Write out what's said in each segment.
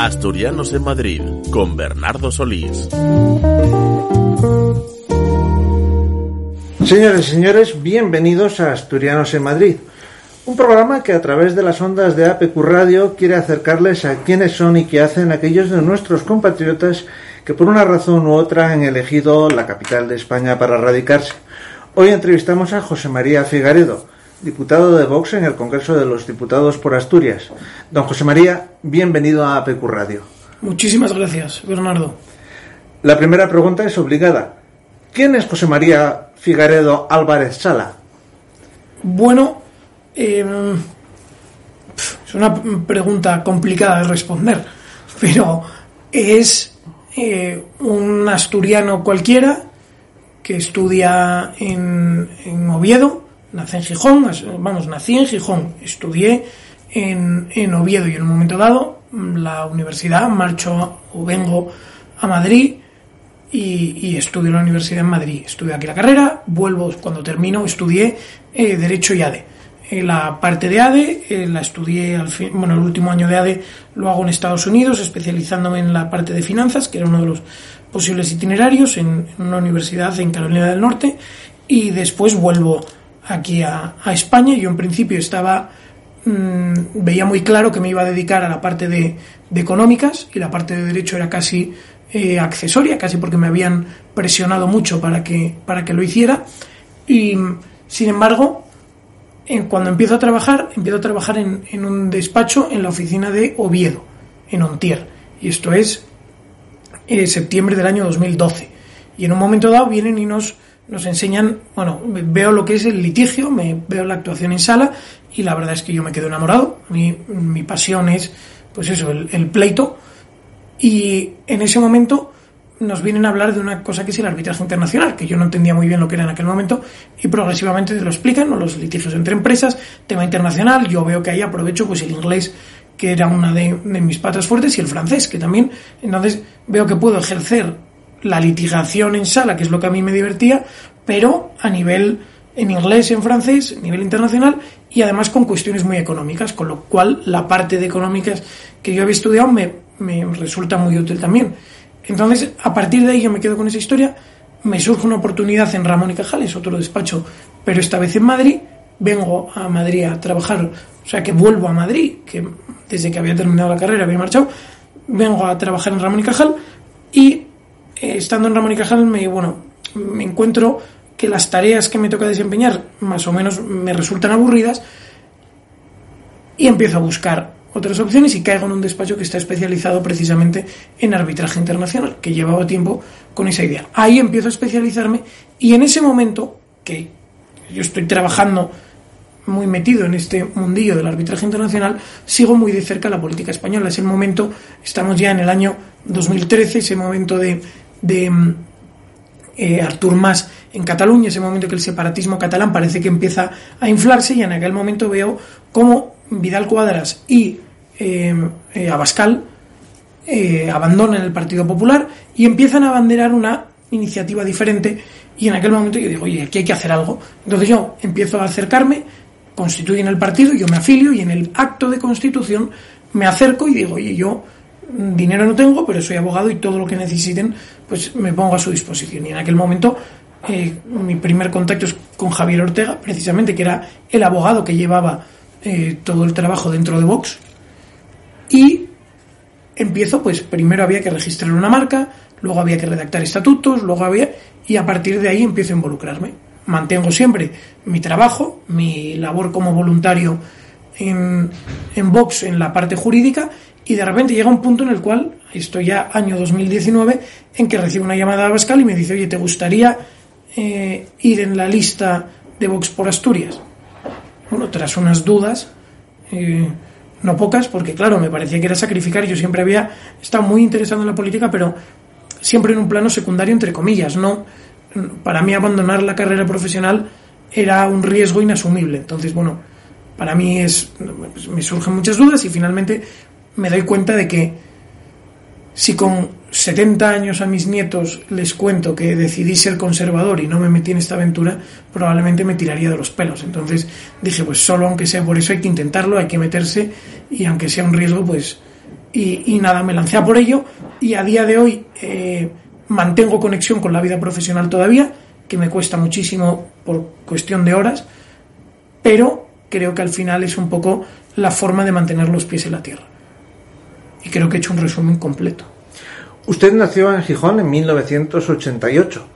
Asturianos en Madrid con Bernardo Solís. Señores y señores, bienvenidos a Asturianos en Madrid, un programa que a través de las ondas de APQ Radio quiere acercarles a quiénes son y qué hacen aquellos de nuestros compatriotas que por una razón u otra han elegido la capital de España para radicarse. Hoy entrevistamos a José María Figaredo, diputado de Vox en el Congreso de los Diputados por Asturias. Don José María, bienvenido a APQ Radio. Muchísimas gracias, Bernardo. La primera pregunta es obligada. ¿Quién es José María Figaredo Álvarez Sala? Bueno, eh, es una pregunta complicada de responder, pero es eh, un asturiano cualquiera que estudia en, en Oviedo, nací en Gijón, vamos, nací en Gijón, estudié en, en Oviedo y en un momento dado la universidad, marcho o vengo a Madrid y, y, estudio en la universidad en Madrid. Estudio aquí la carrera, vuelvo cuando termino, estudié eh, Derecho y ADE. Eh, la parte de ADE eh, la estudié, al fin, bueno, el último año de ADE lo hago en Estados Unidos, especializándome en la parte de finanzas, que era uno de los posibles itinerarios en, en una universidad en Carolina del Norte, y después vuelvo aquí a, a España. Yo en principio estaba mmm, veía muy claro que me iba a dedicar a la parte de, económicas y la parte de derecho era casi eh, accesoria, casi porque me habían presionado mucho para que, para que lo hiciera. Y sin embargo, cuando empiezo a trabajar, empiezo a trabajar en, en, un despacho en la oficina de Oviedo, en Ontier. Y esto es eh, septiembre del año 2012. Y en un momento dado vienen y nos, nos enseñan, bueno, veo lo que es el litigio, me veo la actuación en sala y la verdad es que yo me quedo enamorado. Mi, mi pasión es, pues eso, el, pleito y en ese momento nos vienen a hablar de una cosa que es el arbitraje internacional, que yo no entendía muy bien lo que era en aquel momento, y progresivamente te lo explican, ¿no? los litigios entre empresas, tema internacional, yo veo que ahí aprovecho pues el inglés, que era una de, de mis patas fuertes, y el francés, que también, entonces veo que puedo ejercer la litigación en sala, que es lo que a mí me divertía, pero a nivel en inglés, en francés, a nivel internacional, y además con cuestiones muy económicas, con lo cual la parte de económicas que yo había estudiado me, resulta muy útil también. Entonces, a partir de ahí yo me quedo con esa historia, me surge una oportunidad en Ramón y Cajal, es otro despacho, pero esta vez en Madrid, vengo a Madrid a trabajar, o sea que vuelvo a Madrid, que desde que había terminado la carrera había marchado, vengo a trabajar en Ramón y Cajal y eh, estando en Ramón y Cajal me, bueno, me encuentro que las tareas que me toca desempeñar más o menos me resultan aburridas y empiezo a buscar otras opciones y caigo en un despacho que está especializado precisamente en arbitraje internacional, que llevaba tiempo con esa idea. Ahí empiezo a especializarme y en ese momento, que yo estoy trabajando muy metido en este mundillo del arbitraje internacional, sigo muy de cerca la política española. Es el momento, estamos ya en el año 2013, ese momento de, de eh, Artur Mas en Cataluña, ese momento que el separatismo catalán parece que empieza a inflarse y en aquel momento veo cómo Vidal Cuadras y eh, eh, Abascal eh, abandonan el Partido Popular y empiezan a abanderar una iniciativa diferente y en aquel momento yo digo, oye, aquí hay que hacer algo. Entonces yo empiezo a acercarme, constituyen el partido, yo me afilio y en el acto de constitución me acerco y digo, oye, yo dinero no tengo, pero soy abogado y todo lo que necesiten, pues me pongo a su disposición. Y en aquel momento eh, mi primer contacto es con Javier Ortega, precisamente, que era el abogado que llevaba eh, todo el trabajo dentro de Vox. Y empiezo, pues primero había que registrar una marca, luego había que redactar estatutos, luego había... Y a partir de ahí empiezo a involucrarme. Mantengo siempre mi trabajo, mi labor como voluntario en, en Vox en la parte jurídica y de repente llega un punto en el cual, esto ya año 2019, en que recibo una llamada de Abascal y me dice, oye, ¿te gustaría eh, ir en la lista de Vox por Asturias? Bueno, tras unas dudas, eh, no pocas, porque claro, me parecía que era sacrificar, yo siempre había estado muy interesado en la política, pero siempre en un plano secundario, entre comillas, no para mí abandonar la carrera profesional era un riesgo inasumible. Entonces, bueno, para mí es me surgen muchas dudas y finalmente me doy cuenta de que si con 70 años a mis nietos les cuento que decidí ser conservador y no me metí en esta aventura, probablemente me tiraría de los pelos. Entonces dije, pues solo aunque sea por eso hay que intentarlo, hay que meterse y aunque sea un riesgo, pues y, nada, me lancé a por ello y a día de hoy eh, mantengo conexión con la vida profesional todavía, que me cuesta muchísimo por cuestión de horas, pero creo que al final es un poco la forma de mantener los pies en la tierra. Y creo que he hecho un resumen completo. Usted nació en Gijón en 1988.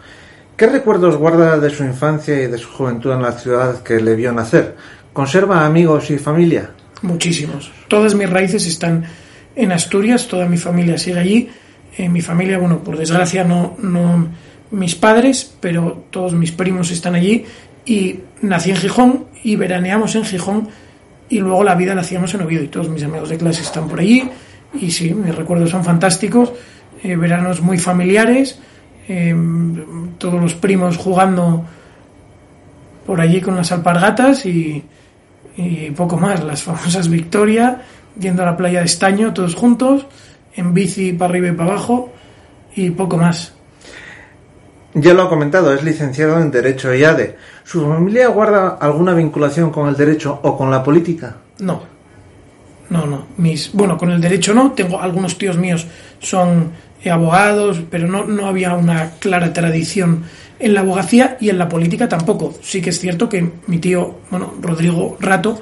¿Qué recuerdos guarda de su infancia y de su juventud en la ciudad que le vio nacer? ¿Conserva amigos y familia? Muchísimos. Todas mis raíces están en Asturias, toda mi familia sigue allí. En mi familia, bueno, por desgracia no, no mis padres, pero todos mis primos están allí. Y nací en Gijón y veraneamos en Gijón y luego la vida la hacíamos en Oviedo y todos mis amigos de clase están por allí. Y sí, mis recuerdos son fantásticos. Eh, veranos muy familiares, eh, todos los primos jugando por allí con las alpargatas y, y poco más, las famosas Victoria, yendo a la playa de Estaño todos juntos, en bici para arriba y para abajo y poco más. Ya lo ha comentado, es licenciado en Derecho y ADE. ¿Su familia guarda alguna vinculación con el derecho o con la política? No. No, no. Mis, bueno, con el derecho no. Tengo algunos tíos míos son abogados, pero no, no había una clara tradición en la abogacía y en la política tampoco. Sí que es cierto que mi tío, bueno, Rodrigo Rato,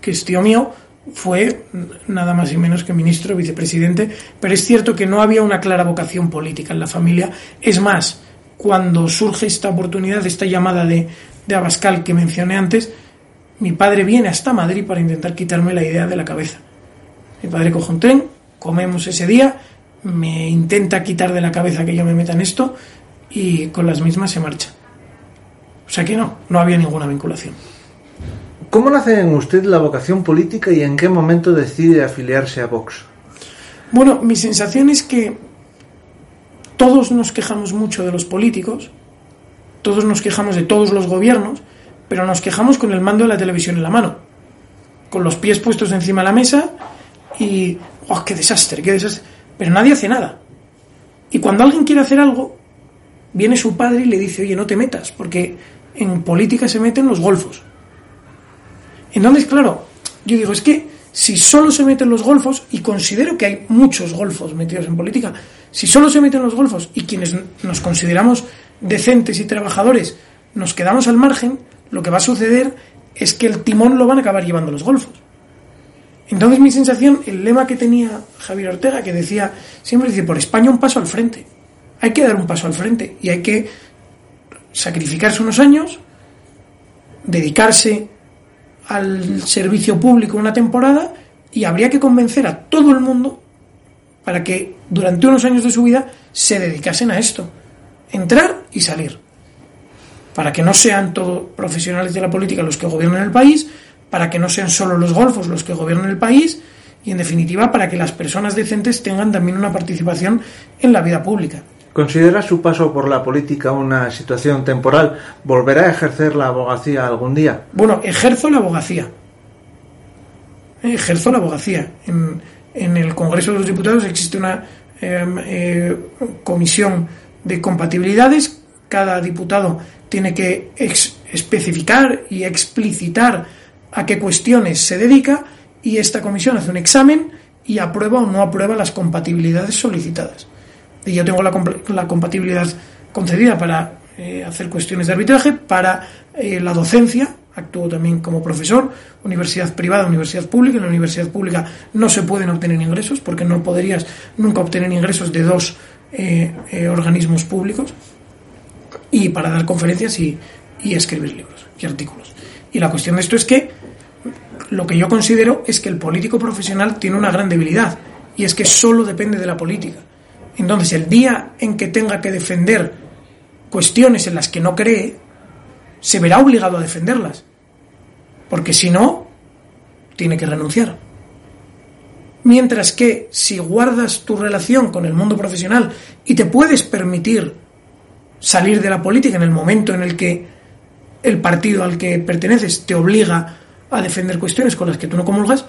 que es tío mío, fue nada más y menos que ministro, vicepresidente, pero es cierto que no había una clara vocación política en la familia. Es más, cuando surge esta oportunidad, esta llamada de, de Abascal que mencioné antes, mi padre viene hasta Madrid para intentar quitarme la idea de la cabeza. Mi padre coge un tren, comemos ese día me intenta quitar de la cabeza que yo me meta en esto y con las mismas se marcha. O sea que no, no había ninguna vinculación. ¿Cómo nace en usted la vocación política y en qué momento decide afiliarse a Vox? Bueno, mi sensación es que todos nos quejamos mucho de los políticos, todos nos quejamos de todos los gobiernos, pero nos quejamos con el mando de la televisión en la mano, con los pies puestos encima de la mesa y ¡oh, qué desastre, qué desastre! pero nadie hace nada. Y cuando alguien quiere hacer algo, viene su padre y le dice, oye, no te metas, porque en política se meten los golfos. Entonces, claro, yo digo, es que si solo se meten los golfos, y considero que hay muchos golfos metidos en política, si solo se meten los golfos y quienes nos consideramos decentes y trabajadores nos quedamos al margen, lo que va a suceder es que el timón lo van a acabar llevando los golfos. Entonces mi sensación, el lema que tenía Javier Ortega, que decía, siempre dice, por España un paso al frente. Hay que dar un paso al frente y hay que sacrificarse unos años, dedicarse al servicio público una temporada y habría que convencer a todo el mundo para que durante unos años de su vida se dedicasen a esto. Entrar y salir. Para que no sean todos profesionales de la política los que gobiernan el país, para que no sean solo los golfos los que gobiernan el país y, en definitiva, para que las personas decentes tengan también una participación en la vida pública. ¿Considera su paso por la política una situación temporal? ¿Volverá a ejercer la abogacía algún día? Bueno, ejerzo la abogacía. Ejerzo la abogacía. En, el Congreso de los Diputados existe una em, eh, comisión de compatibilidades. Cada diputado tiene que especificar y explicitar a qué cuestiones se dedica y esta comisión hace un examen y aprueba o no aprueba las compatibilidades solicitadas. Y yo tengo la, compatibilidad concedida para eh, hacer cuestiones de arbitraje, para eh, la docencia, actúo también como profesor, universidad privada, universidad pública. En la universidad pública no se pueden obtener ingresos porque no podrías nunca obtener ingresos de dos eh, organismos públicos. Y para dar conferencias y, y escribir libros y artículos. Y la cuestión de esto es que lo que yo considero es que el político profesional tiene una gran debilidad y es que solo depende de la política. Entonces, el día en que tenga que defender cuestiones en las que no cree, se verá obligado a defenderlas. Porque si no, tiene que renunciar. Mientras que si guardas tu relación con el mundo profesional y te puedes permitir salir de la política en el momento en el que el partido al que perteneces te obliga a defender cuestiones con las que tú no comulgas,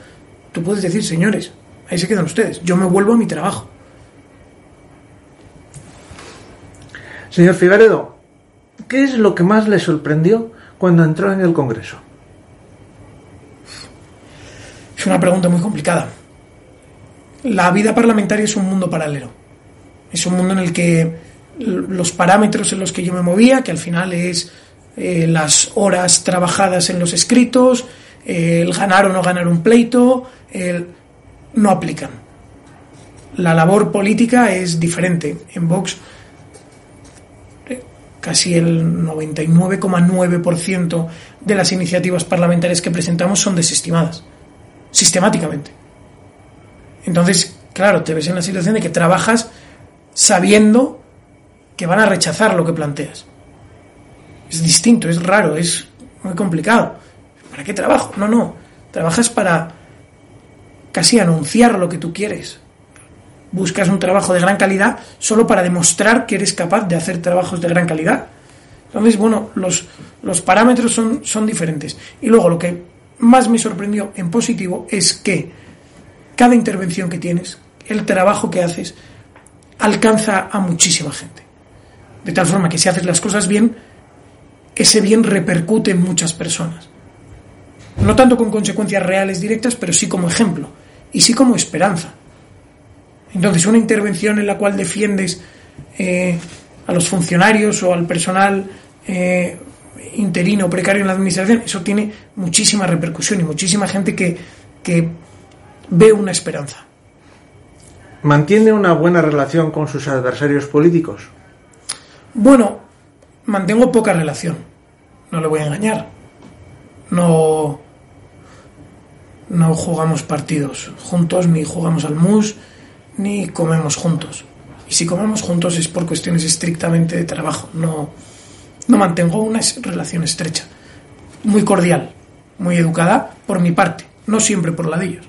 tú puedes decir, señores, ahí se quedan ustedes, yo me vuelvo a mi trabajo. Señor Figaredo, ¿qué es lo que más le sorprendió cuando entró en el Congreso? Es una pregunta muy complicada. la vida parlamentaria es un mundo paralelo. Es un mundo en el que los parámetros en los que yo me movía, que al final es eh, las horas trabajadas en los escritos, el ganar o no ganar un pleito, el, no aplican. La labor política es diferente. En Vox eh, casi el 99,9% de las iniciativas parlamentarias que presentamos son desestimadas, sistemáticamente. Entonces, claro, te ves en la situación de que trabajas sabiendo que van a rechazar lo que planteas. Es distinto, es raro, es muy complicado. ¿Para qué trabajo? No, no. Trabajas para casi anunciar lo que tú quieres. Buscas un trabajo de gran calidad solo para demostrar que eres capaz de hacer trabajos de gran calidad. Entonces, bueno, los, los parámetros son, son diferentes. Y luego lo que más me sorprendió en positivo es que cada intervención que tienes, el trabajo que haces, alcanza a muchísima gente. De tal forma que si haces las cosas bien, ese bien repercute en muchas personas. No tanto con consecuencias reales directas, pero sí como ejemplo y sí como esperanza. Entonces, una intervención en la cual defiendes eh, a los funcionarios o al personal eh, interino o precario en la administración, eso tiene muchísima repercusión y muchísima gente que, que ve una esperanza. ¿Mantiene una buena relación con sus adversarios políticos? Bueno, mantengo poca relación, no le voy a engañar. No, no jugamos partidos juntos, ni jugamos al mus, ni comemos juntos. Y si comemos juntos es por cuestiones estrictamente de trabajo. No, no mantengo una relación estrecha, muy cordial, muy educada por mi parte, no siempre por la de ellos.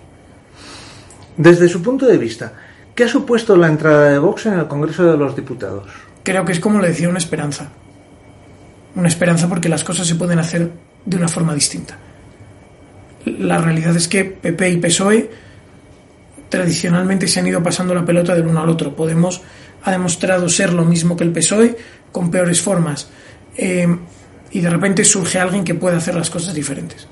Desde su punto de vista, ¿qué ha supuesto la entrada de Vox en el Congreso de los Diputados? Creo que es como le decía, una esperanza. Una esperanza porque las cosas se pueden hacer de una forma distinta. La realidad es que PP y PSOE tradicionalmente se han ido pasando la pelota del uno al otro. Podemos ha demostrado ser lo mismo que el PSOE con peores formas. Eh, y de repente surge alguien que puede hacer las cosas diferentes.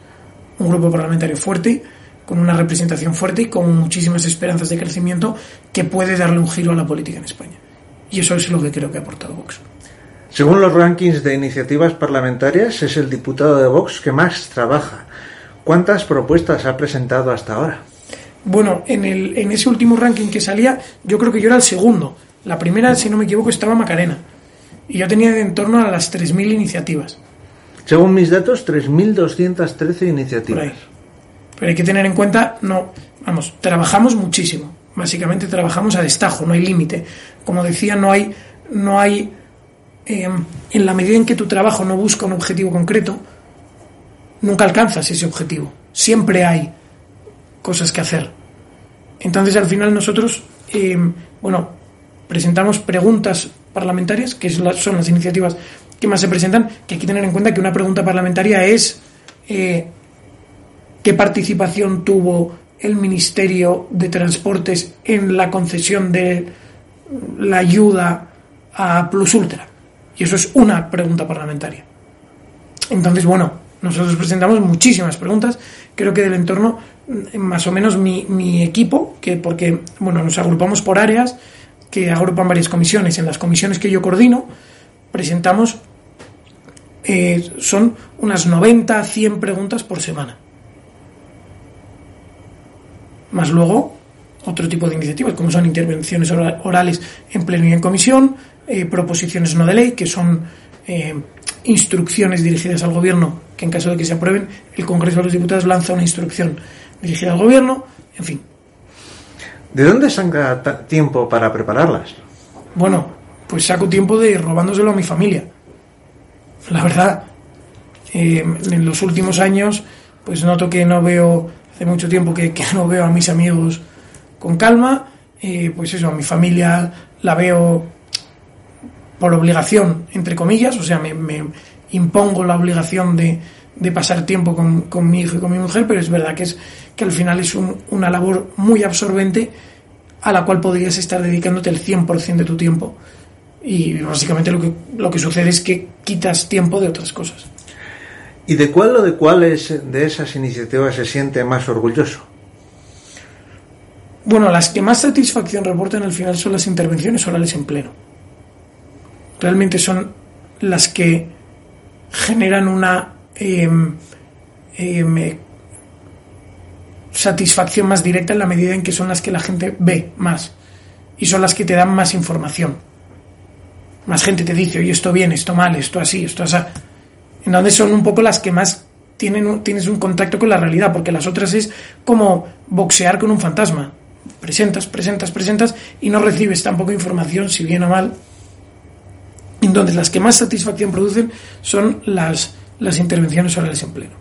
Un grupo parlamentario fuerte, con una representación fuerte y con muchísimas esperanzas de crecimiento que puede darle un giro a la política en España. Y eso es lo que creo que ha aportado Vox. Según los rankings de iniciativas parlamentarias, es el diputado de Vox que más trabaja. ¿Cuántas propuestas ha presentado hasta ahora? Bueno, en, el, en ese último ranking que salía, yo creo que yo era el segundo. La primera, si no me equivoco, estaba Macarena. Y yo tenía en torno a las 3.000 iniciativas. Según mis datos, 3.213 iniciativas. Pero hay que tener en cuenta, no, vamos, trabajamos muchísimo. Básicamente trabajamos a destajo, no hay límite. Como decía, no hay, no hay, eh, en la medida en que tu trabajo no busca un objetivo concreto, nunca alcanzas ese objetivo. Siempre hay cosas que hacer. Entonces, al final nosotros, eh, bueno, presentamos preguntas parlamentarias, que son las iniciativas que más se presentan, que hay que tener en cuenta que una pregunta parlamentaria es eh, qué participación tuvo el Ministerio de Transportes en la concesión de la ayuda a Plus Ultra. Y eso es una pregunta parlamentaria. Entonces, bueno, nosotros presentamos muchísimas preguntas. Creo que del entorno, mm, más o menos mi, mi equipo, que porque bueno, nos agrupamos por áreas, que agrupan varias comisiones. En las comisiones que yo coordino, presentamos, eh, son unas 90 100 preguntas por semana. Más luego, otro tipo de iniciativas, como son intervenciones orales en pleno y en comisión, eh, proposiciones no de ley, que son eh, instrucciones dirigidas al gobierno, que en caso de que se aprueben, el Congreso de los Diputados lanza una instrucción dirigida al gobierno, en fin. ¿De dónde saca tiempo para prepararlas? Bueno, pues saco tiempo de robándoselo a mi familia. La verdad, eh, en los últimos años, pues noto que no veo, hace mucho tiempo que, no veo a mis amigos con calma, eh, pues eso, a mi familia la veo por obligación, entre comillas, o sea, me, impongo la obligación de, pasar tiempo con, mi hijo y con mi mujer, pero es verdad que, es, que al final es una labor muy absorbente a la cual podrías estar dedicándote el 100% de tu tiempo. Y básicamente lo que, lo que sucede es que quitas tiempo de otras cosas. ¿Y de cuál o de cuáles de esas iniciativas se siente más orgulloso? Bueno, las que más satisfacción reportan al final son las intervenciones orales en pleno. Realmente son las que generan una em, em, satisfacción más directa en la medida en que son las que la gente ve más y son las que te dan más información. Más gente te dice, oye, esto bien, esto mal, esto así, esto así. En donde son un poco las que más tienen, tienes un contacto con la realidad, porque las otras es como boxear con un fantasma. Presentas, presentas, presentas y no recibes tampoco información, si bien o mal. Entonces, las que más satisfacción producen son las, las intervenciones orales en pleno.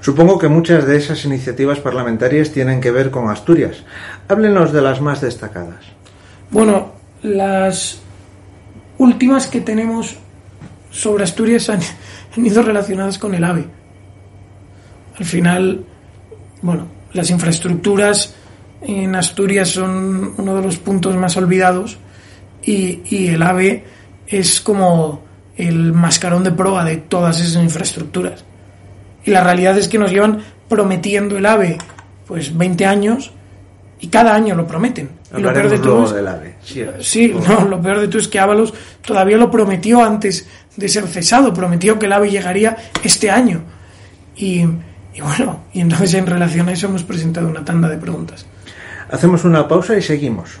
Supongo que muchas de esas iniciativas parlamentarias tienen que ver con Asturias. Háblenos de las más destacadas. Bueno, las últimas que tenemos sobre Asturias han, han ido relacionadas con el AVE. Al final, bueno, las infraestructuras en Asturias son uno de los puntos más olvidados y, y el AVE es como el mascarón de prueba de todas esas infraestructuras. Y la realidad es que nos llevan prometiendo el AVE pues 20 años y cada año lo prometen. Y lo peor de todo es, sí, no, lo peor de todo es que Ábalos todavía lo prometió antes de ser cesado, prometió que el AVE llegaría este año. Y, y bueno, y entonces en relación a eso hemos presentado una tanda de preguntas. Hacemos una pausa y seguimos.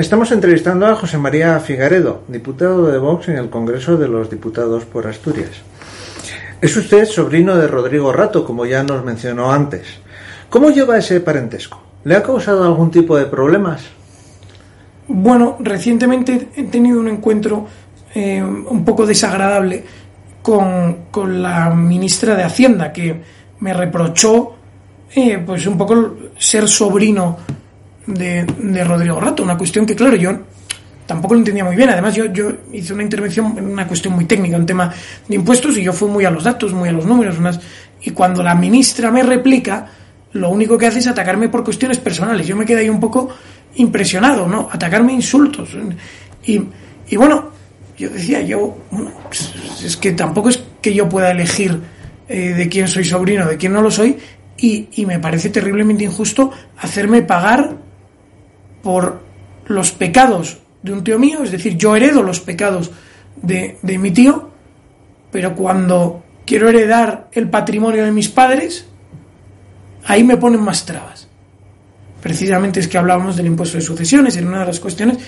Estamos entrevistando a José María Figaredo, diputado de Vox en el Congreso de los Diputados por Asturias. Es usted sobrino de Rodrigo Rato, como ya nos mencionó antes. ¿Cómo lleva ese parentesco? ¿Le ha causado algún tipo de problemas? Bueno, recientemente he tenido un encuentro eh, un poco desagradable con, con, la ministra de Hacienda, que me reprochó eh, pues un poco ser sobrino de, de, Rodrigo Rato, una cuestión que, claro, yo tampoco lo entendía muy bien. Además, yo, yo hice una intervención en una cuestión muy técnica, un tema de impuestos, y yo fui muy a los datos, muy a los números. Y cuando la ministra me replica, lo único que hace es atacarme por cuestiones personales. Yo me quedé ahí un poco impresionado, ¿no? Atacarme insultos. Y, y bueno, yo decía, yo, bueno, pues, es que tampoco es que yo pueda elegir eh, de quién soy sobrino, de quién no lo soy, y, y me parece terriblemente injusto hacerme pagar por los pecados de un tío mío, es decir, yo heredo los pecados de, de mi tío, pero cuando quiero heredar el patrimonio de mis padres, ahí me ponen más trabas. Precisamente es que hablábamos del impuesto de sucesiones en una de las cuestiones,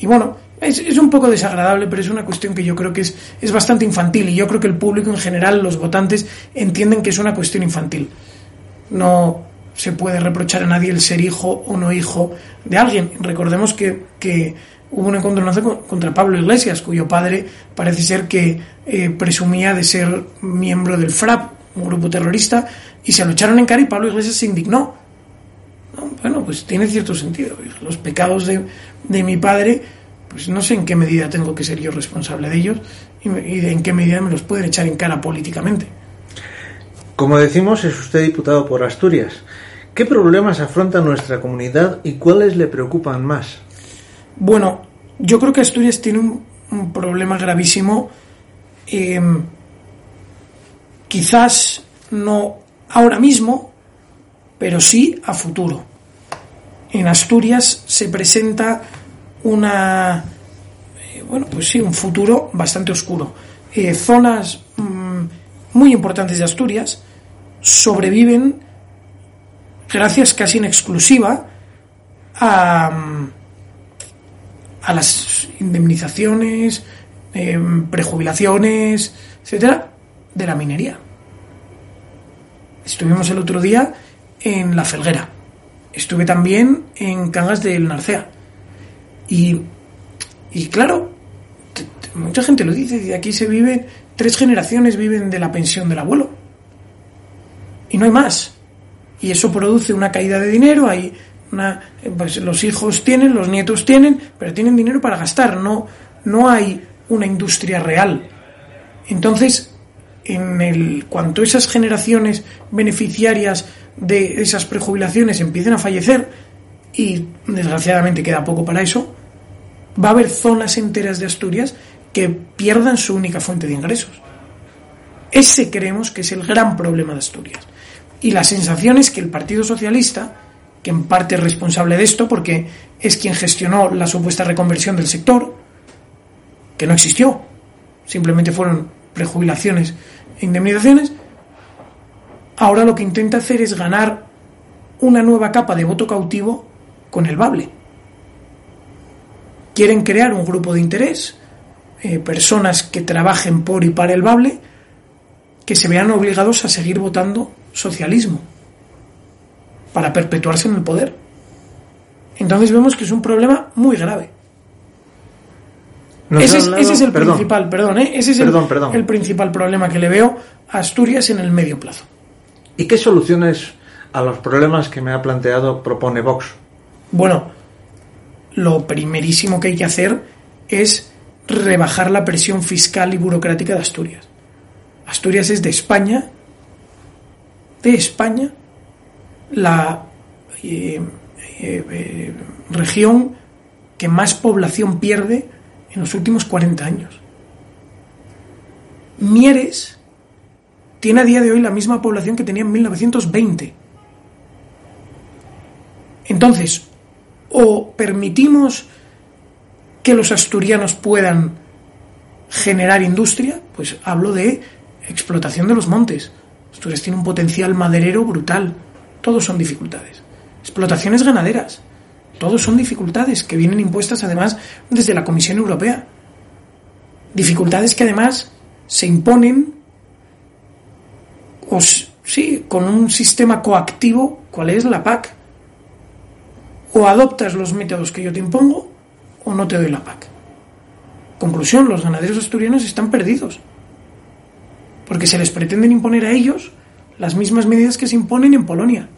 y bueno, es, es, un poco desagradable, pero es una cuestión que yo creo que es, es bastante infantil, y yo creo que el público en general, los votantes, entienden que es una cuestión infantil. No, se puede reprochar a nadie el ser hijo o no hijo de alguien. Recordemos que, que hubo un encontronazo contra Pablo Iglesias, cuyo padre parece ser que eh, presumía de ser miembro del FRAP, un grupo terrorista, y se lo echaron en cara y Pablo Iglesias se indignó. Bueno, pues tiene cierto sentido. Los pecados de, de, mi padre, pues no sé en qué medida tengo que ser yo responsable de ellos y, y de en qué medida me los pueden echar en cara políticamente. Como decimos, es usted diputado por Asturias. ¿Qué problemas afronta nuestra comunidad y cuáles le preocupan más? Bueno, yo creo que Asturias tiene un, problema gravísimo. Eh, quizás no ahora mismo, pero sí a futuro. En Asturias se presenta una, eh, bueno, pues sí, un futuro bastante oscuro. Eh, zonas mmm, muy importantes de Asturias sobreviven gracias casi en exclusiva a, a las indemnizaciones, eh, prejubilaciones, etcétera, de la minería. Estuvimos el otro día en La Felguera. Estuve también en Cangas del Narcea. Y, y claro, mucha gente lo dice, de aquí se vive, tres generaciones viven de la pensión del abuelo. Y no hay más. Y eso produce una caída de dinero, hay una, pues los hijos tienen, los nietos tienen, pero tienen dinero para gastar, no, no hay una industria real. Entonces, en el cuanto esas generaciones beneficiarias de esas prejubilaciones empiecen a fallecer, y desgraciadamente queda poco para eso, va a haber zonas enteras de Asturias que pierdan su única fuente de ingresos. Ese creemos que es el gran problema de Asturias. Y la sensación es que el Partido Socialista, que en parte es responsable de esto porque es quien gestionó la supuesta reconversión del sector, que no existió, simplemente fueron prejubilaciones e indemnizaciones, ahora lo que intenta hacer es ganar una nueva capa de voto cautivo con el Bable. Quieren crear un grupo de interés, eh, personas que trabajen por y para el Bable, que se vean obligados a seguir votando socialismo para perpetuarse en el poder. Entonces vemos que es un problema muy grave. Ese es, el principal, perdón, ¿eh? ese es el, principal problema que le veo a Asturias en el medio plazo. ¿Y qué soluciones a los problemas que me ha planteado propone Vox? Bueno, lo primerísimo que hay que hacer es rebajar la presión fiscal y burocrática de Asturias. Asturias es de España, de España, la eh, eh, región que más población pierde en los últimos 40 años. Mieres tiene a día de hoy la misma población que tenía en 1920. Entonces, o permitimos que los asturianos puedan generar industria, pues hablo de explotación de los montes. Asturias tiene un potencial maderero brutal. Todos son dificultades. Explotaciones ganaderas. Todos son dificultades que vienen impuestas además desde la Comisión Europea. Dificultades que además se imponen sí, con un sistema coactivo, ¿cuál es la PAC? O adoptas los métodos que yo te impongo o no te doy la PAC. Conclusión, los ganaderos asturianos están perdidos. Porque se les pretenden imponer a ellos las mismas medidas que se imponen en Polonia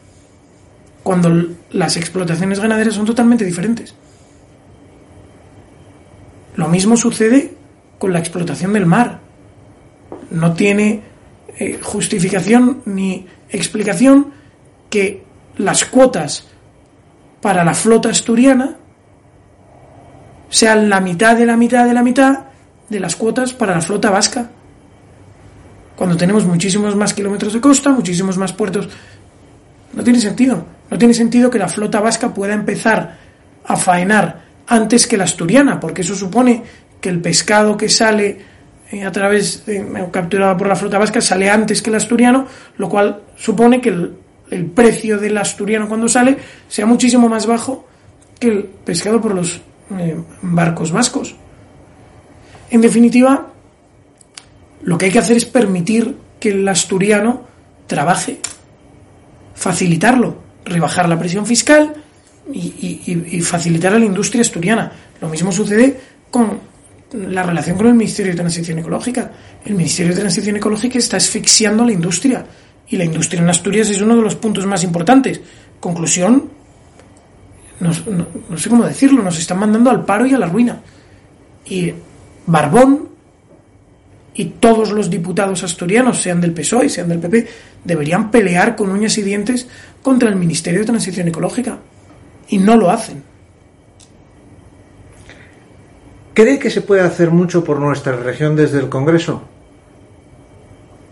cuando las explotaciones ganaderas son totalmente diferentes. Lo mismo sucede con la explotación del mar. No tiene eh, justificación ni explicación que las cuotas para la flota asturiana sean la mitad de la mitad de la mitad de las cuotas para la flota vasca. Cuando tenemos muchísimos más kilómetros de costa, muchísimos más puertos, no tiene sentido. No tiene sentido que la flota vasca pueda empezar a faenar antes que la asturiana, porque eso supone que el pescado que sale eh, a través de, eh, capturado por la flota vasca sale antes que el asturiano, lo cual supone que el, precio del asturiano cuando sale sea muchísimo más bajo que el pescado por los eh, barcos vascos. En definitiva, lo que hay que hacer es permitir que el asturiano trabaje, facilitarlo, rebajar la presión fiscal y, facilitar a la industria asturiana. Lo mismo sucede con la relación con el Ministerio de Transición Ecológica. El Ministerio de Transición Ecológica está asfixiando a la industria y la industria en Asturias es uno de los puntos más importantes. Conclusión, no, no, sé cómo decirlo, nos están mandando al paro y a la ruina. Y Barbón y todos los diputados asturianos, sean del PSOE, sean del PP, deberían pelear con uñas y dientes contra el Ministerio de Transición Ecológica. Y no lo hacen. ¿Cree que se puede hacer mucho por nuestra región desde el Congreso?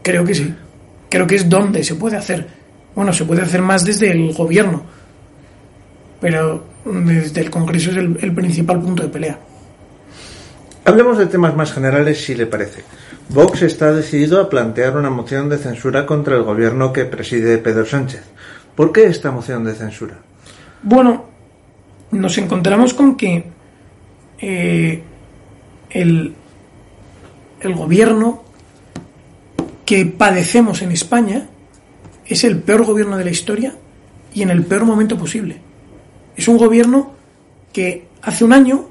Creo que sí. Creo que es donde se puede hacer. Bueno, se puede hacer más desde el gobierno. Pero desde el Congreso es el, el principal punto de pelea. Hablemos de temas más generales, si le parece. Vox está decidido a plantear una moción de censura contra el gobierno que preside Pedro Sánchez. ¿Por qué esta moción de censura? Bueno, nos encontramos con que eh, el, el gobierno que padecemos en España es el peor gobierno de la historia y en el peor momento posible. Es un gobierno que hace un año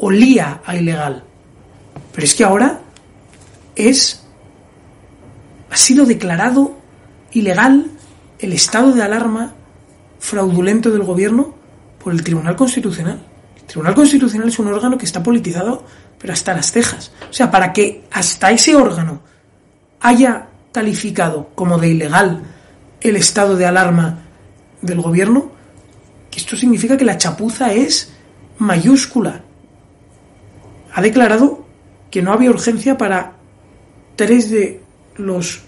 olía a ilegal. Pero es que ahora es ha sido declarado ilegal el estado de alarma fraudulento del gobierno por el Tribunal Constitucional. El Tribunal Constitucional es un órgano que está politizado, pero hasta las cejas. O sea, para que hasta ese órgano haya calificado como de ilegal el estado de alarma del gobierno, esto significa que la chapuza es mayúscula. Ha declarado que no había urgencia para tres de los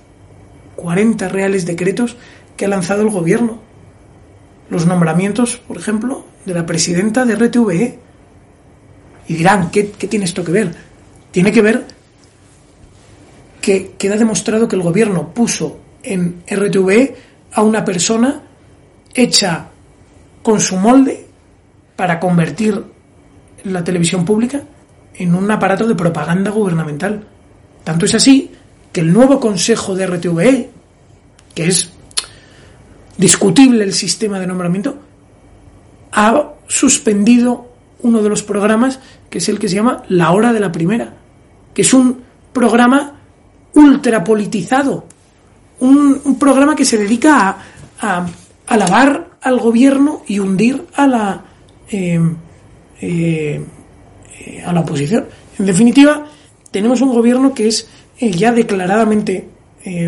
40 reales decretos que ha lanzado el gobierno. Los nombramientos, por ejemplo, de la presidenta de RTVE. Y dirán, ¿qué, tiene esto que ver? Tiene que ver que queda demostrado que el gobierno puso en RTVE a una persona hecha con su molde para convertir la televisión pública en un aparato de propaganda gubernamental. Tanto es así que el nuevo consejo de RTVE, que es discutible el sistema de nombramiento, ha suspendido uno de los programas que es el que se llama La Hora de la Primera, que es un programa ultrapolitizado, un, programa que se dedica a, a alabar al gobierno y hundir a la eh, eh, a la oposición. En definitiva, tenemos un gobierno que es eh, ya declaradamente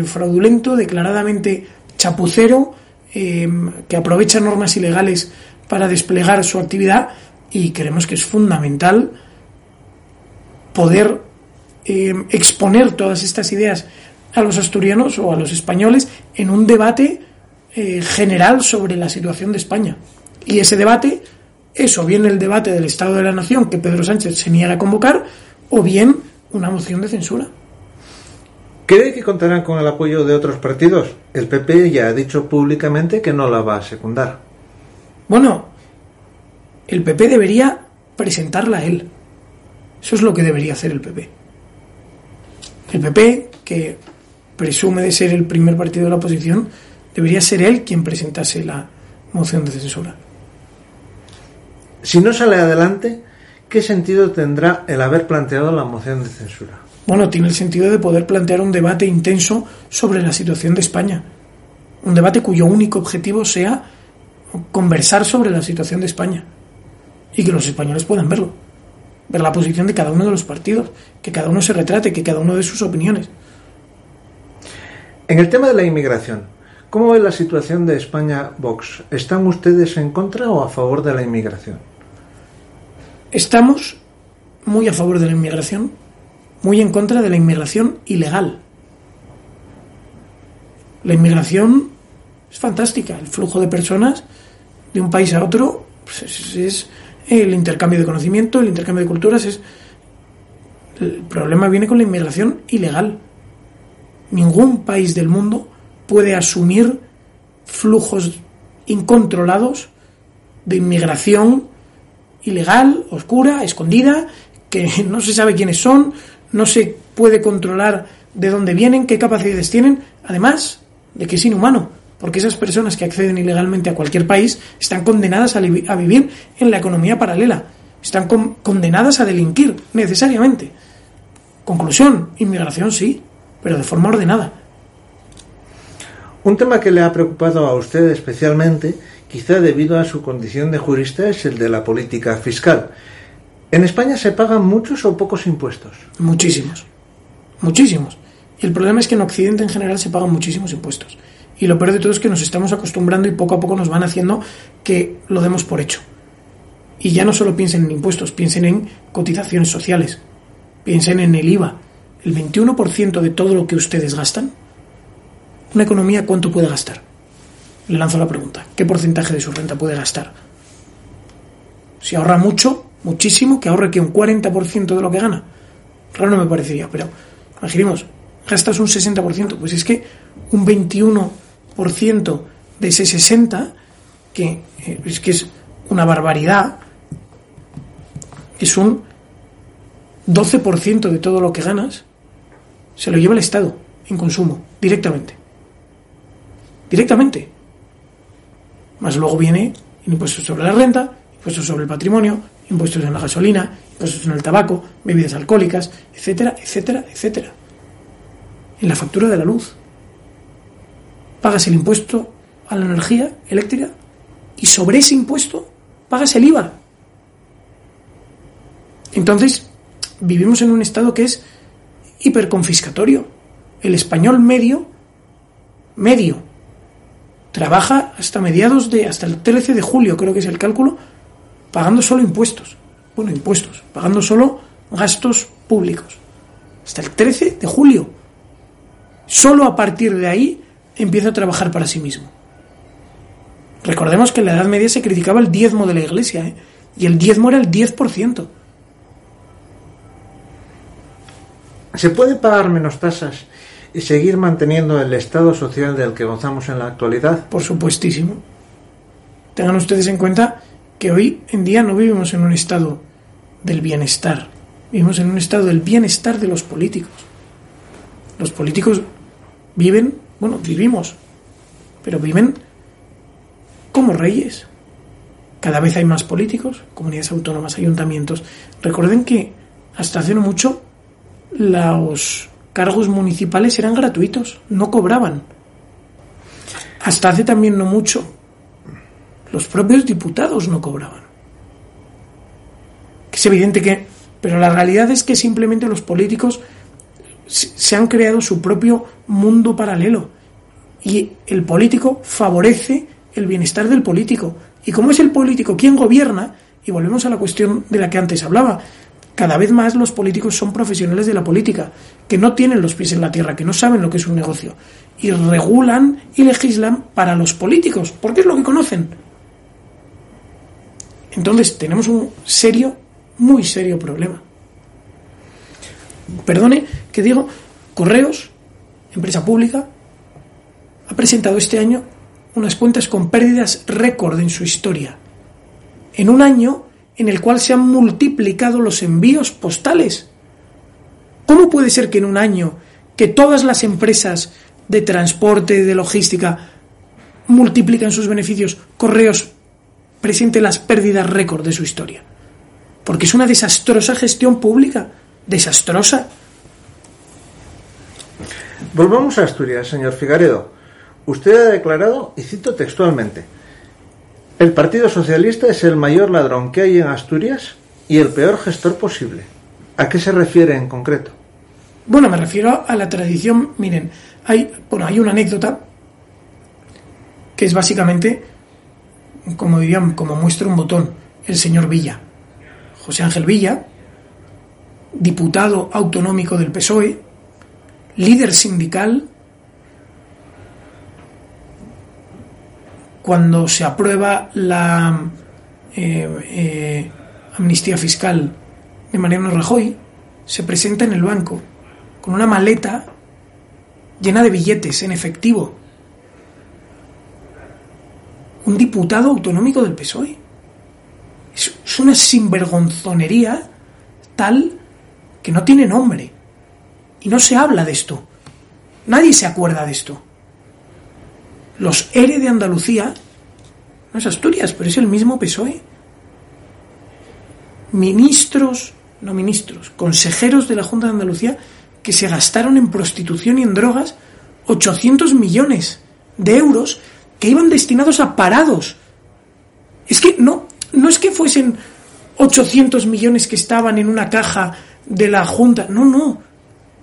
fraudulento, declaradamente chapucero, que aprovecha normas ilegales para desplegar su actividad y creemos que es fundamental poder exponer todas estas ideas a los asturianos o a los españoles en un debate eh, general sobre la situación de España. Y ese debate es o bien el debate del Estado de la Nación que Pedro Sánchez se niega a convocar, o bien una moción de censura. ¿Cree que contarán con el apoyo de otros partidos? El PP ya ha dicho públicamente que no la va a secundar. Bueno, el PP debería presentarla a él. Eso es lo que debería hacer el PP. El PP, que presume de ser el primer partido de la oposición, debería ser él quien presentase la moción de censura. Si no sale adelante, ¿qué sentido tendrá el haber planteado la moción de censura? Bueno, tiene el sentido de poder plantear un debate intenso sobre la situación de España. Un debate cuyo único objetivo sea conversar sobre la situación de España y que los españoles puedan verlo. Ver la posición de cada uno de los partidos, que cada uno se retrate, que cada uno dé sus opiniones. En el tema de la inmigración, ¿Cómo ve la situación de España Vox? ¿Están ustedes en contra o a favor de la inmigración? Estamos muy a favor de la inmigración, muy en contra de la inmigración ilegal. La inmigración es fantástica, el flujo de personas de un país a otro pues, es, el intercambio de conocimiento, el intercambio de culturas, es el problema viene con la inmigración ilegal. Ningún país del mundo puede asumir flujos incontrolados de inmigración ilegal, oscura, escondida, que no se sabe quiénes son, no se puede controlar de dónde vienen, qué capacidades tienen, además de que es inhumano, porque esas personas que acceden ilegalmente a cualquier país están condenadas a, vivir en la economía paralela, están condenadas a delinquir necesariamente. Conclusión, inmigración sí, pero de forma ordenada. Un tema que le ha preocupado a usted especialmente, quizá debido a su condición de jurista, es el de la política fiscal. ¿En España se pagan muchos o pocos impuestos? Muchísimos. Muchísimos. Y el problema es que en Occidente en general se pagan muchísimos impuestos. Y lo peor de todo es que nos estamos acostumbrando y poco a poco nos van haciendo que lo demos por hecho. Y ya no solo piensen en impuestos, piensen en cotizaciones sociales, piensen en el IVA. El 21% de todo lo que ustedes gastan una economía, ¿cuánto puede gastar? Le lanzo la pregunta. ¿Qué porcentaje de su renta puede gastar? Si ahorra mucho, muchísimo, que ahorre que un 40% de lo que gana. Raro no me parecería, pero imaginemos, gastas un 60%, pues es que un 21% de ese 60%, que eh, es que es una barbaridad, es un 12% de todo lo que ganas, se lo lleva el Estado en consumo, directamente directamente. Más luego viene el impuesto sobre la renta, impuestos sobre el patrimonio, impuestos en la gasolina, impuestos en el tabaco, bebidas alcohólicas, etcétera, etcétera, etcétera. En la factura de la luz. Pagas el impuesto a la energía eléctrica y sobre ese impuesto pagas el IVA. Entonces, vivimos en un estado que es hiperconfiscatorio. El español medio, medio, trabaja hasta mediados de, hasta el 13 de julio, creo que es el cálculo, pagando solo impuestos. Bueno, impuestos, pagando solo gastos públicos. Hasta el 13 de julio. Solo a partir de ahí empieza a trabajar para sí mismo. Recordemos que en la Edad Media se criticaba el diezmo de la Iglesia, ¿eh? y el diezmo era el 10%. ¿Se puede pagar menos tasas y seguir manteniendo el estado social del que gozamos en la actualidad? Por supuestísimo. Tengan ustedes en cuenta que hoy en día no vivimos en un estado del bienestar, vivimos en un estado del bienestar de los políticos. Los políticos viven, bueno, vivimos, pero viven como reyes. Cada vez hay más políticos, comunidades autónomas, ayuntamientos. Recuerden que hasta hace no mucho los cargos municipales eran gratuitos, no cobraban. Hasta hace también no mucho, los propios diputados no cobraban. Es evidente que, pero la realidad es que simplemente los políticos se han creado su propio mundo paralelo y el político favorece el bienestar del político. Y como es el político quien gobierna, y volvemos a la cuestión de la que antes hablaba, cada vez más los políticos son profesionales de la política, que no tienen los pies en la tierra, que no saben lo que es un negocio, y regulan y legislan para los políticos, porque es lo que conocen. Entonces tenemos un serio, muy serio problema. Perdone que digo, Correos, empresa pública, ha presentado este año unas cuentas con pérdidas récord en su historia. En un año en el cual se han multiplicado los envíos postales. ¿Cómo puede ser que en un año que todas las empresas de transporte, de logística, multiplican sus beneficios, Correos presente las pérdidas récord de su historia? Porque es una desastrosa gestión pública, desastrosa. Volvamos a Asturias, señor Figaredo. Usted ha declarado, y cito textualmente, el Partido Socialista es el mayor ladrón que hay en Asturias y el peor gestor posible. ¿A qué se refiere en concreto? Bueno, me refiero a la tradición. Miren, hay, bueno, hay una anécdota que es básicamente, como dirían, como muestra un botón, el señor Villa. José Ángel Villa, diputado autonómico del PSOE, líder sindical, cuando se aprueba la eh, eh, amnistía fiscal de Mariano Rajoy, se presenta en el banco con una maleta llena de billetes en efectivo. Un diputado autonómico del PSOE. Es, una sinvergonzonería tal que no tiene nombre. Y no se habla de esto. Nadie se acuerda de esto. Los ERE de Andalucía, no es Asturias, pero es el mismo PSOE. Ministros, no ministros, consejeros de la Junta de Andalucía que se gastaron en prostitución y en drogas 800 millones de euros que iban destinados a parados. Es que no, no es que fuesen 800 millones que estaban en una caja de la Junta, no, no,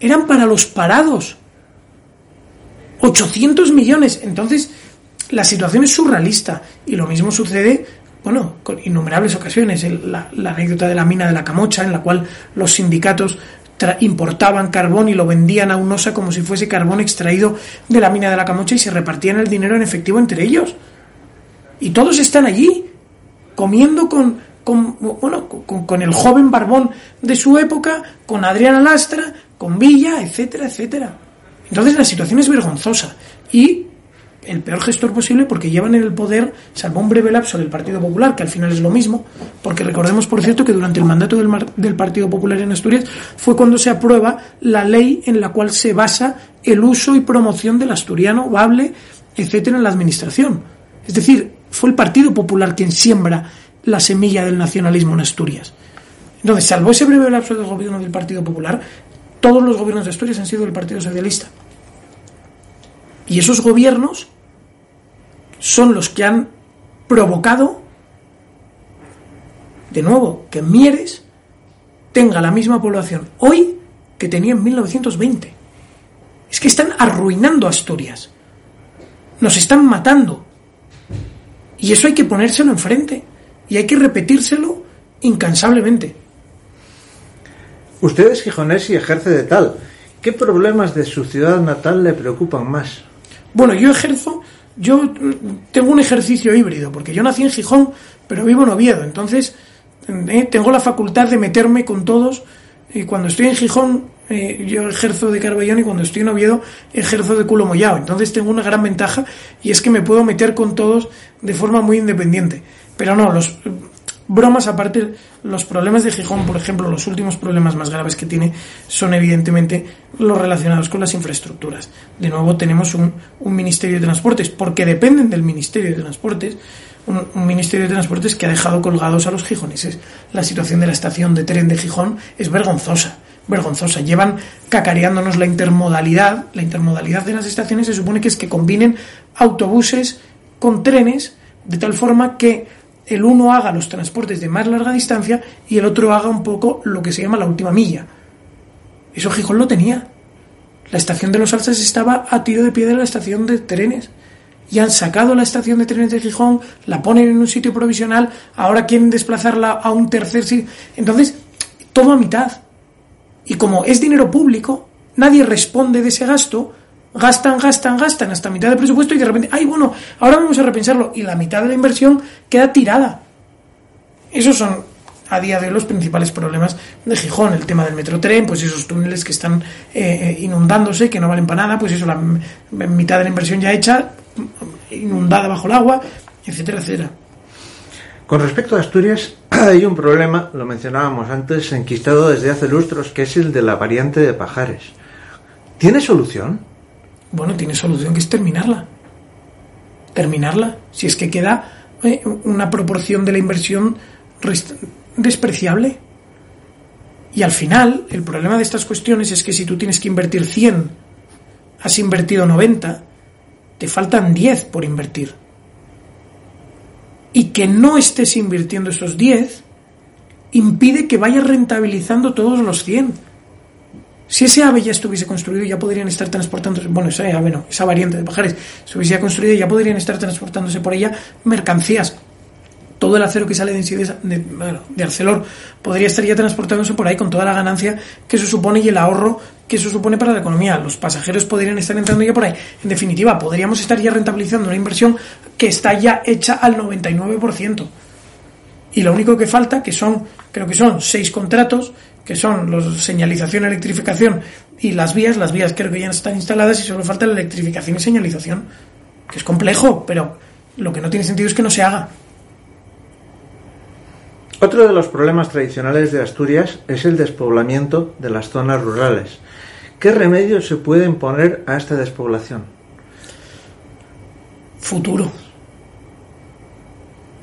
eran para los parados. 800 millones. Entonces, la situación es surrealista. Y lo mismo sucede, bueno, con innumerables ocasiones. la, anécdota de la mina de la Camocha, en la cual los sindicatos importaban carbón y lo vendían a UNOSA como si fuese carbón extraído de la mina de la Camocha y se repartían el dinero en efectivo entre ellos. Y todos están allí, comiendo con, con bueno, con, con, el joven barbón de su época, con Adriana Lastra, con Villa, etcétera, etcétera. Entonces la situación es vergonzosa y el peor gestor posible porque llevan en el poder, salvo un breve lapso del Partido Popular, que al final es lo mismo, porque recordemos, por cierto, que durante el mandato del, del, Partido Popular en Asturias fue cuando se aprueba la ley en la cual se basa el uso y promoción del asturiano, bable, etcétera, en la administración. Es decir, fue el Partido Popular quien siembra la semilla del nacionalismo en Asturias. Entonces, salvo ese breve lapso del gobierno del Partido Popular, todos los gobiernos de Asturias han sido del Partido Socialista. Y esos gobiernos son los que han provocado, de nuevo, que Mieres tenga la misma población hoy que tenía en 1920. Es que están arruinando Asturias. Nos están matando. Y eso hay que ponérselo enfrente. Y hay que repetírselo incansablemente. Usted es gijonés y ejerce de tal. ¿Qué problemas de su ciudad natal le preocupan más? Bueno, yo ejerzo, yo tengo un ejercicio híbrido, porque yo nací en Gijón, pero vivo en Oviedo. Entonces, eh, tengo la facultad de meterme con todos. Y cuando estoy en Gijón, eh, yo ejerzo de Carballón y cuando estoy en Oviedo, ejerzo de culo mollado. Entonces tengo una gran ventaja y es que me puedo meter con todos de forma muy independiente. Pero no, los bromas aparte, los problemas de Gijón, por ejemplo, los últimos problemas más graves que tiene son evidentemente los relacionados con las infraestructuras. De nuevo tenemos un, Ministerio de Transportes, porque dependen del Ministerio de Transportes, un, Ministerio de Transportes que ha dejado colgados a los gijoneses. La situación de la estación de tren de Gijón es vergonzosa vergonzosa. Llevan cacareándonos la intermodalidad. La intermodalidad de las estaciones se supone que es que combinen autobuses con trenes de tal forma que el uno haga los transportes de más larga distancia y el otro haga un poco lo que se llama la última milla. Eso Gijón lo tenía. La estación de los Alzas estaba a tiro de pie de la estación de trenes. Y han sacado la estación de trenes de Gijón, la ponen en un sitio provisional, ahora quieren desplazarla a un tercer sitio. Entonces, todo a mitad. Y como es dinero público, nadie responde de ese gasto, gastan, gastan, gastan hasta mitad del presupuesto y de repente, ay, bueno, ahora vamos a repensarlo y la mitad de la inversión queda tirada. Esos son a día de hoy los principales problemas de Gijón, el tema del metrotren, pues esos túneles que están eh, eh, inundándose, que no valen para nada, pues eso, la mitad de la inversión ya hecha, inundada bajo el agua, etcétera, etcétera. Con respecto a Asturias, hay un problema, lo mencionábamos antes, enquistado desde hace lustros, que es el de la variante de Pajares. ¿Tiene solución? Bueno, tiene solución que es terminarla. Terminarla. Si es que queda eh, una proporción de la inversión despreciable. Y al final, el problema de estas cuestiones es que si tú tienes que invertir 100, has invertido 90, te faltan 10 por invertir. Y que no estés invirtiendo esos 10 impide que vayas rentabilizando todos los 100 si ese ave ya estuviese construido, ya podrían estar transportándose, bueno, esa ave no, esa variante de pajares, se hubiese construido, ya podrían estar transportándose por ella mercancías. Todo el acero que sale de, de, de Arcelor podría estar ya transportándose por ahí con toda la ganancia que eso supone y el ahorro que eso supone para la economía. Los pasajeros podrían estar entrando ya por ahí. En definitiva, podríamos estar ya rentabilizando una inversión que está ya hecha al 99%. Y lo único que falta, que son, creo que son seis contratos, que son los señalización, electrificación y las vías. Las vías creo que ya están instaladas y solo falta la electrificación y señalización, que es complejo, pero lo que no tiene sentido es que no se haga. Otro de los problemas tradicionales de Asturias es el despoblamiento de las zonas rurales. ¿Qué remedios se pueden poner a esta despoblación? Futuro.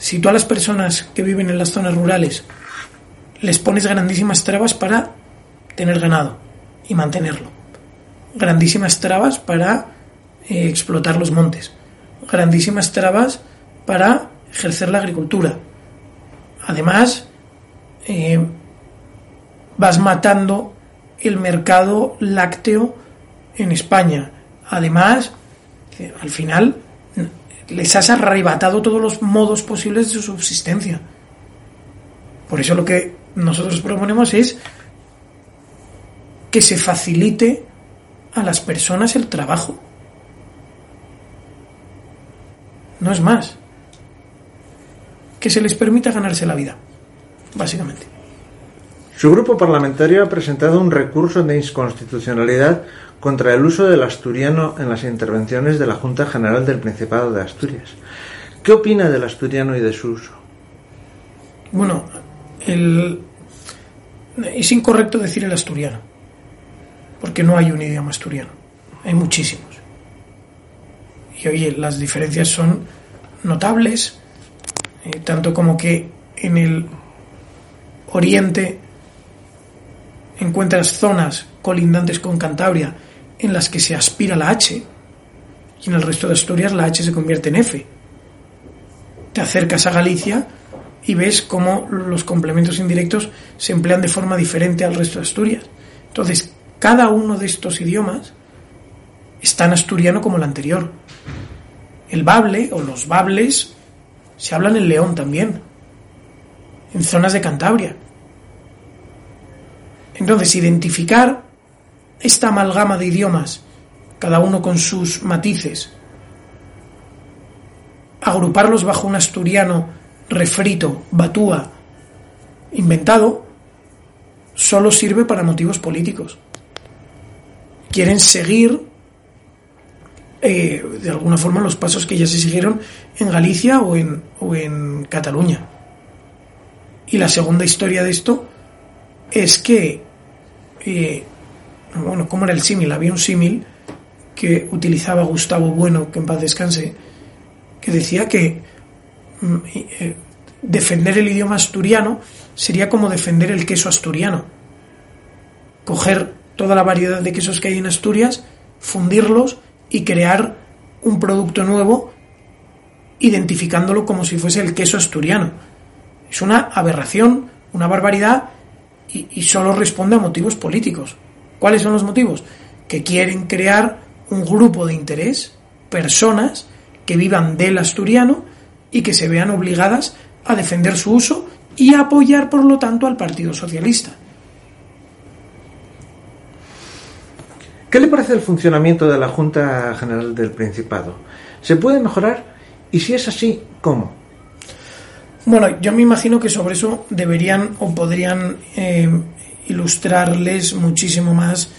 Si tú a las personas que viven en las zonas rurales les pones grandísimas trabas para tener ganado y mantenerlo. Grandísimas trabas para eh, explotar los montes. Grandísimas trabas para ejercer la agricultura. Además, eh, vas matando el mercado lácteo en España. Además, al final les has arrebatado todos los modos posibles de su subsistencia. Por eso lo que nosotros proponemos es que se facilite a las personas el trabajo. No es más. Que se les permita ganarse la vida, básicamente. Su grupo parlamentario ha presentado un recurso de inconstitucionalidad contra el uso del asturiano en las intervenciones de la Junta General del Principado de Asturias. ¿Qué opina del asturiano y de su uso? Bueno, el, es incorrecto decir el asturiano, porque no hay un idioma asturiano, hay muchísimos. Y oye, las diferencias son notables, eh, tanto como que en el oriente encuentras zonas colindantes con Cantabria en las que se aspira la H y en el resto de Asturias la H se convierte en F. Te acercas a Galicia y ves cómo los complementos indirectos se emplean de forma diferente al resto de Asturias. Entonces, cada uno de estos idiomas es tan asturiano como el anterior. El bable o los bables se hablan en León también, en zonas de Cantabria. Entonces, identificar esta amalgama de idiomas, cada uno con sus matices, agruparlos bajo un asturiano refrito, batúa, inventado, solo sirve para motivos políticos. Quieren seguir eh, de alguna forma los pasos que ya se siguieron en Galicia o en, o en Cataluña. Y la segunda historia de esto es que, eh, bueno, ¿cómo era el símil? Había un símil que utilizaba Gustavo Bueno, que en paz descanse, que decía que mm, eh, defender el idioma asturiano sería como defender el queso asturiano. Coger toda la variedad de quesos que hay en Asturias, fundirlos y crear un producto nuevo identificándolo como si fuese el queso asturiano. Es una aberración, una barbaridad y, y solo responde a motivos políticos. ¿Cuáles son los motivos? Que quieren crear un grupo de interés, personas que vivan del asturiano y que se vean obligadas a defender su uso y a apoyar, por lo tanto, al Partido Socialista. ¿Qué le parece el funcionamiento de la Junta General del Principado? ¿Se puede mejorar? Y si es así, ¿cómo? Bueno, yo me imagino que sobre eso deberían o podrían eh, ilustrarles muchísimo más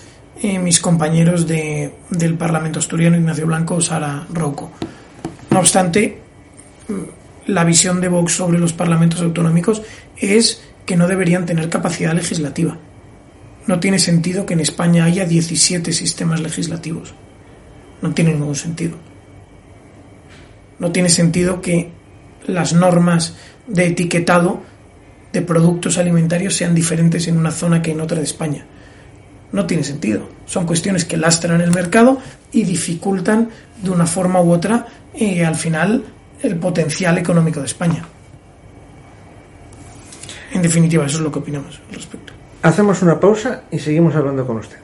eh, mis compañeros de, del Parlamento Asturiano, Ignacio Blanco o Sara Rocco. No obstante, la visión de Vox sobre los parlamentos autonómicos es que no deberían tener capacidad legislativa. No tiene sentido que en España haya 17 sistemas legislativos. No tiene ningún sentido. No tiene sentido que las normas de etiquetado de productos alimentarios sean diferentes en una zona que en otra de España. No tiene sentido. Son cuestiones que lastran el mercado y dificultan de una forma u otra eh, al final el potencial económico de España. En definitiva, eso es lo que opinamos al respecto. Hacemos una pausa y seguimos hablando con usted.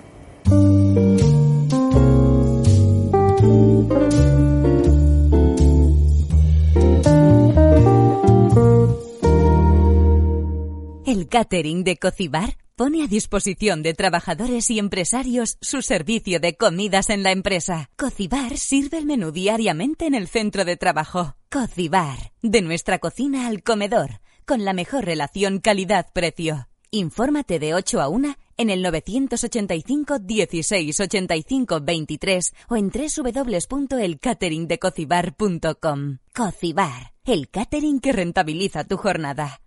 El catering de Cocibar pone a disposición de trabajadores y empresarios su servicio de comidas en la empresa. Cocibar sirve el menú diariamente en el centro de trabajo. Cocibar, de nuestra cocina al comedor, con la mejor relación calidad-precio. Infórmate de 8 a 1 en el 985 16 85 23 o en www.elcateringdecocibar.com. Cocibar, el catering que rentabiliza tu jornada.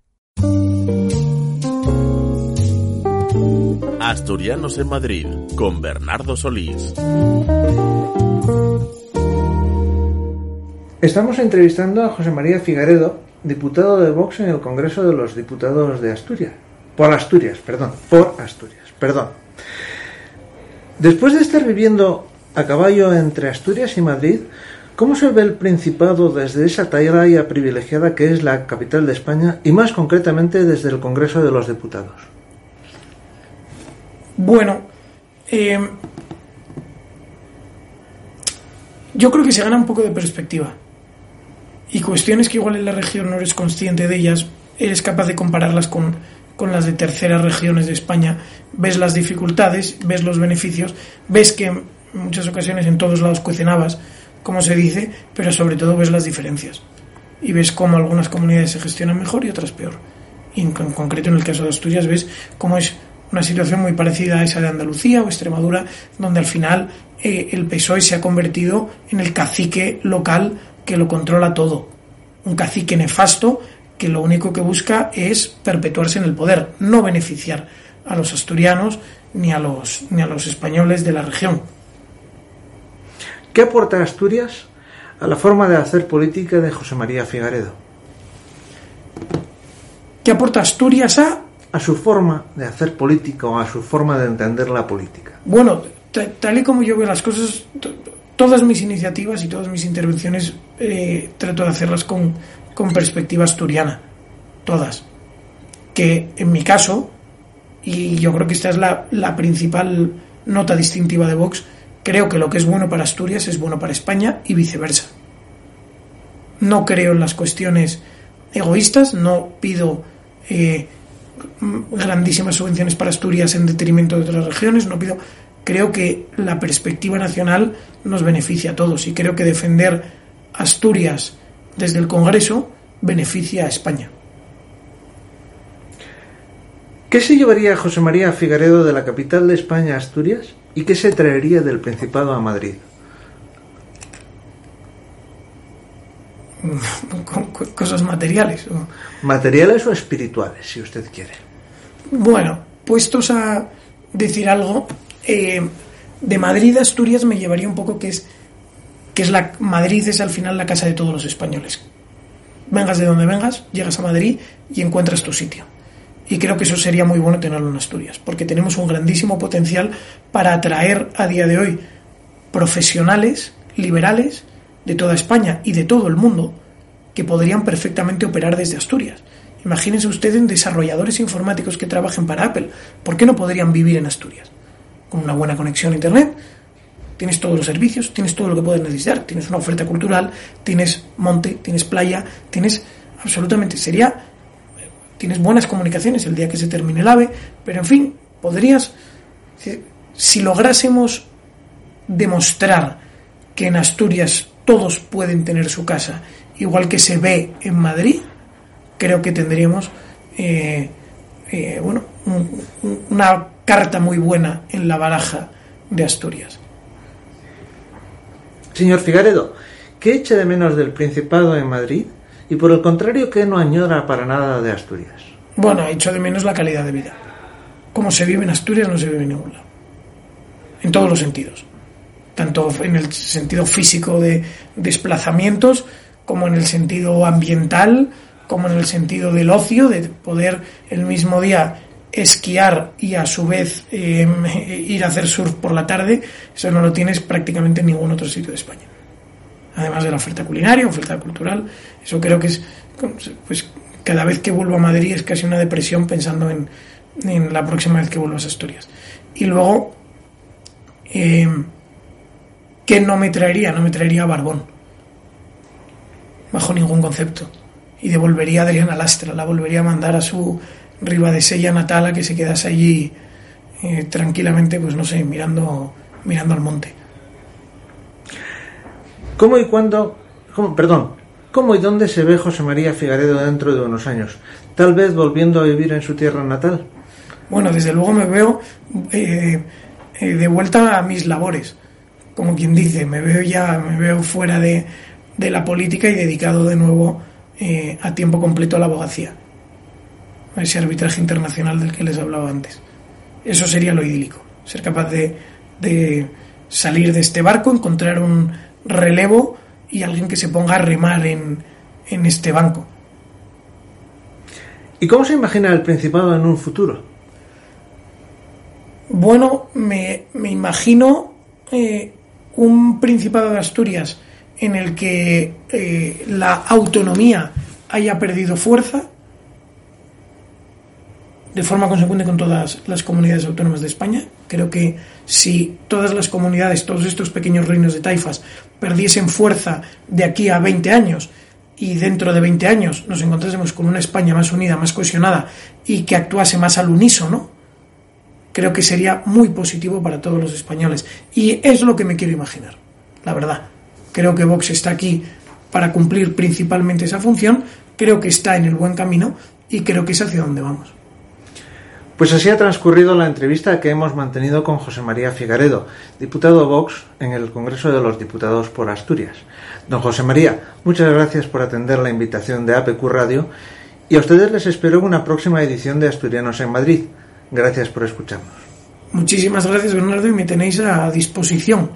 Asturianos en Madrid con Bernardo Solís. Estamos entrevistando a José María Figaredo, diputado de Vox en el Congreso de los Diputados de Asturias. Por Asturias, perdón, por Asturias, perdón. Después de estar viviendo a caballo entre Asturias y Madrid, ¿cómo se ve el Principado desde esa talla privilegiada que es la capital de España y más concretamente desde el Congreso de los Diputados? Bueno, eh, yo creo que se gana un poco de perspectiva. Y cuestiones que igual en la región no eres consciente de ellas, eres capaz de compararlas con, con las de terceras regiones de España. Ves las dificultades, ves los beneficios, ves que en muchas ocasiones en todos lados cuecen habas, como se dice, pero sobre todo ves las diferencias. Y ves cómo algunas comunidades se gestionan mejor y otras peor. Y en, con- concreto en el caso de Asturias ves cómo es una situación muy parecida a esa de Andalucía o Extremadura, donde al final eh, el PSOE se ha convertido en el cacique local que lo controla todo. Un cacique nefasto que lo único que busca es perpetuarse en el poder, no beneficiar a los asturianos ni a los, ni a los españoles de la región. ¿Qué aporta Asturias a la forma de hacer política de José María Figaredo? ¿Qué aporta Asturias a a su forma de hacer política o a su forma de entender la política. Bueno, tal y como yo veo las cosas, todas mis iniciativas y todas mis intervenciones eh, trato de hacerlas con, con perspectiva asturiana. Todas. Que en mi caso, y yo creo que esta es la, la principal nota distintiva de Vox, creo que lo que es bueno para Asturias es bueno para España y viceversa. No creo en las cuestiones egoístas, no pido eh, grandísimas subvenciones para Asturias en detrimento de otras regiones, no pido. Creo que la perspectiva nacional nos beneficia a todos y creo que defender Asturias desde el Congreso beneficia a España. ¿Qué se llevaría José María Figaredo de la capital de España a Asturias y qué se traería del Principado a Madrid? Cosas materiales. O... Materiales o espirituales, si usted quiere. Bueno, puestos a decir algo, eh, de Madrid a Asturias me llevaría un poco que es que es la Madrid es al final la casa de todos los españoles. Vengas de donde vengas, llegas a Madrid y encuentras tu sitio. Y creo que eso sería muy bueno tenerlo en Asturias, porque tenemos un grandísimo potencial para atraer a día de hoy profesionales liberales de toda España y de todo el mundo que podrían perfectamente operar desde Asturias. Imagínense ustedes desarrolladores informáticos que trabajen para Apple. ¿Por qué no podrían vivir en Asturias? Con una buena conexión a Internet, tienes todos los servicios, tienes todo lo que puedes necesitar, tienes una oferta cultural, tienes monte, tienes playa, tienes absolutamente, sería, tienes buenas comunicaciones el día que se termine el AVE, pero en fin, podrías, si lográsemos demostrar que en Asturias todos pueden tener su casa, igual que se ve en Madrid, creo que tendríamos eh, eh, bueno, una carta muy buena en la baraja de Asturias. Señor Figaredo, ¿qué echa de menos del Principado en Madrid? Y por el contrario, ¿qué no añora para nada de Asturias? Bueno, echo de menos la calidad de vida. Como se vive en Asturias, no se vive en ningún lado. En todos los sentidos tanto en el sentido físico de desplazamientos, como en el sentido ambiental, como en el sentido del ocio, de poder el mismo día esquiar y a su vez em, ir a hacer surf por la tarde, eso no lo tienes prácticamente en ningún otro sitio de España. Además de la oferta culinaria, oferta cultural, eso creo que es, pues cada vez que vuelvo a Madrid es casi una depresión pensando en, en la próxima vez que vuelvo a Asturias. Y luego, eh, ¿Qué no me traería? No me traería Barbón. Bajo ningún concepto. Y devolvería a Adriana Lastra, la volvería a mandar a su Ribadesella natal a que se quedase allí eh, tranquilamente, pues no sé, mirando, mirando al monte. ¿Cómo y cuándo, perdón, cómo y dónde se ve José María Figaredo dentro de unos años? Tal vez volviendo a vivir en su tierra natal. Bueno, desde luego me veo eh, eh, de vuelta a mis labores como quien dice, me veo ya, me veo fuera de, la política y dedicado de nuevo eh, a tiempo completo a la abogacía, a ese arbitraje internacional del que les hablaba antes. Eso sería lo idílico, ser capaz de, de salir de este barco, encontrar un relevo y alguien que se ponga a remar en, en este banco. ¿Y cómo se imagina el Principado en un futuro? Bueno, me, me imagino eh, un Principado de Asturias en el que eh, la autonomía haya perdido fuerza, de forma consecuente con todas las comunidades autónomas de España. Creo que si todas las comunidades, todos estos pequeños reinos de taifas, perdiesen fuerza de aquí a 20 años y dentro de 20 años nos encontrásemos con una España más unida, más cohesionada y que actuase más al unísono, creo que sería muy positivo para todos los españoles. Y es lo que me quiero imaginar, la verdad. Creo que Vox está aquí para cumplir principalmente esa función, creo que está en el buen camino y creo que es hacia donde vamos. Pues así ha transcurrido la entrevista que hemos mantenido con José María Figaredo, diputado Vox en el Congreso de los Diputados por Asturias. Don José María, muchas gracias por atender la invitación de APQ Radio y a ustedes les espero una próxima edición de Asturianos en Madrid. Gracias por escucharnos. Muchísimas gracias, Bernardo, y me tenéis a disposición.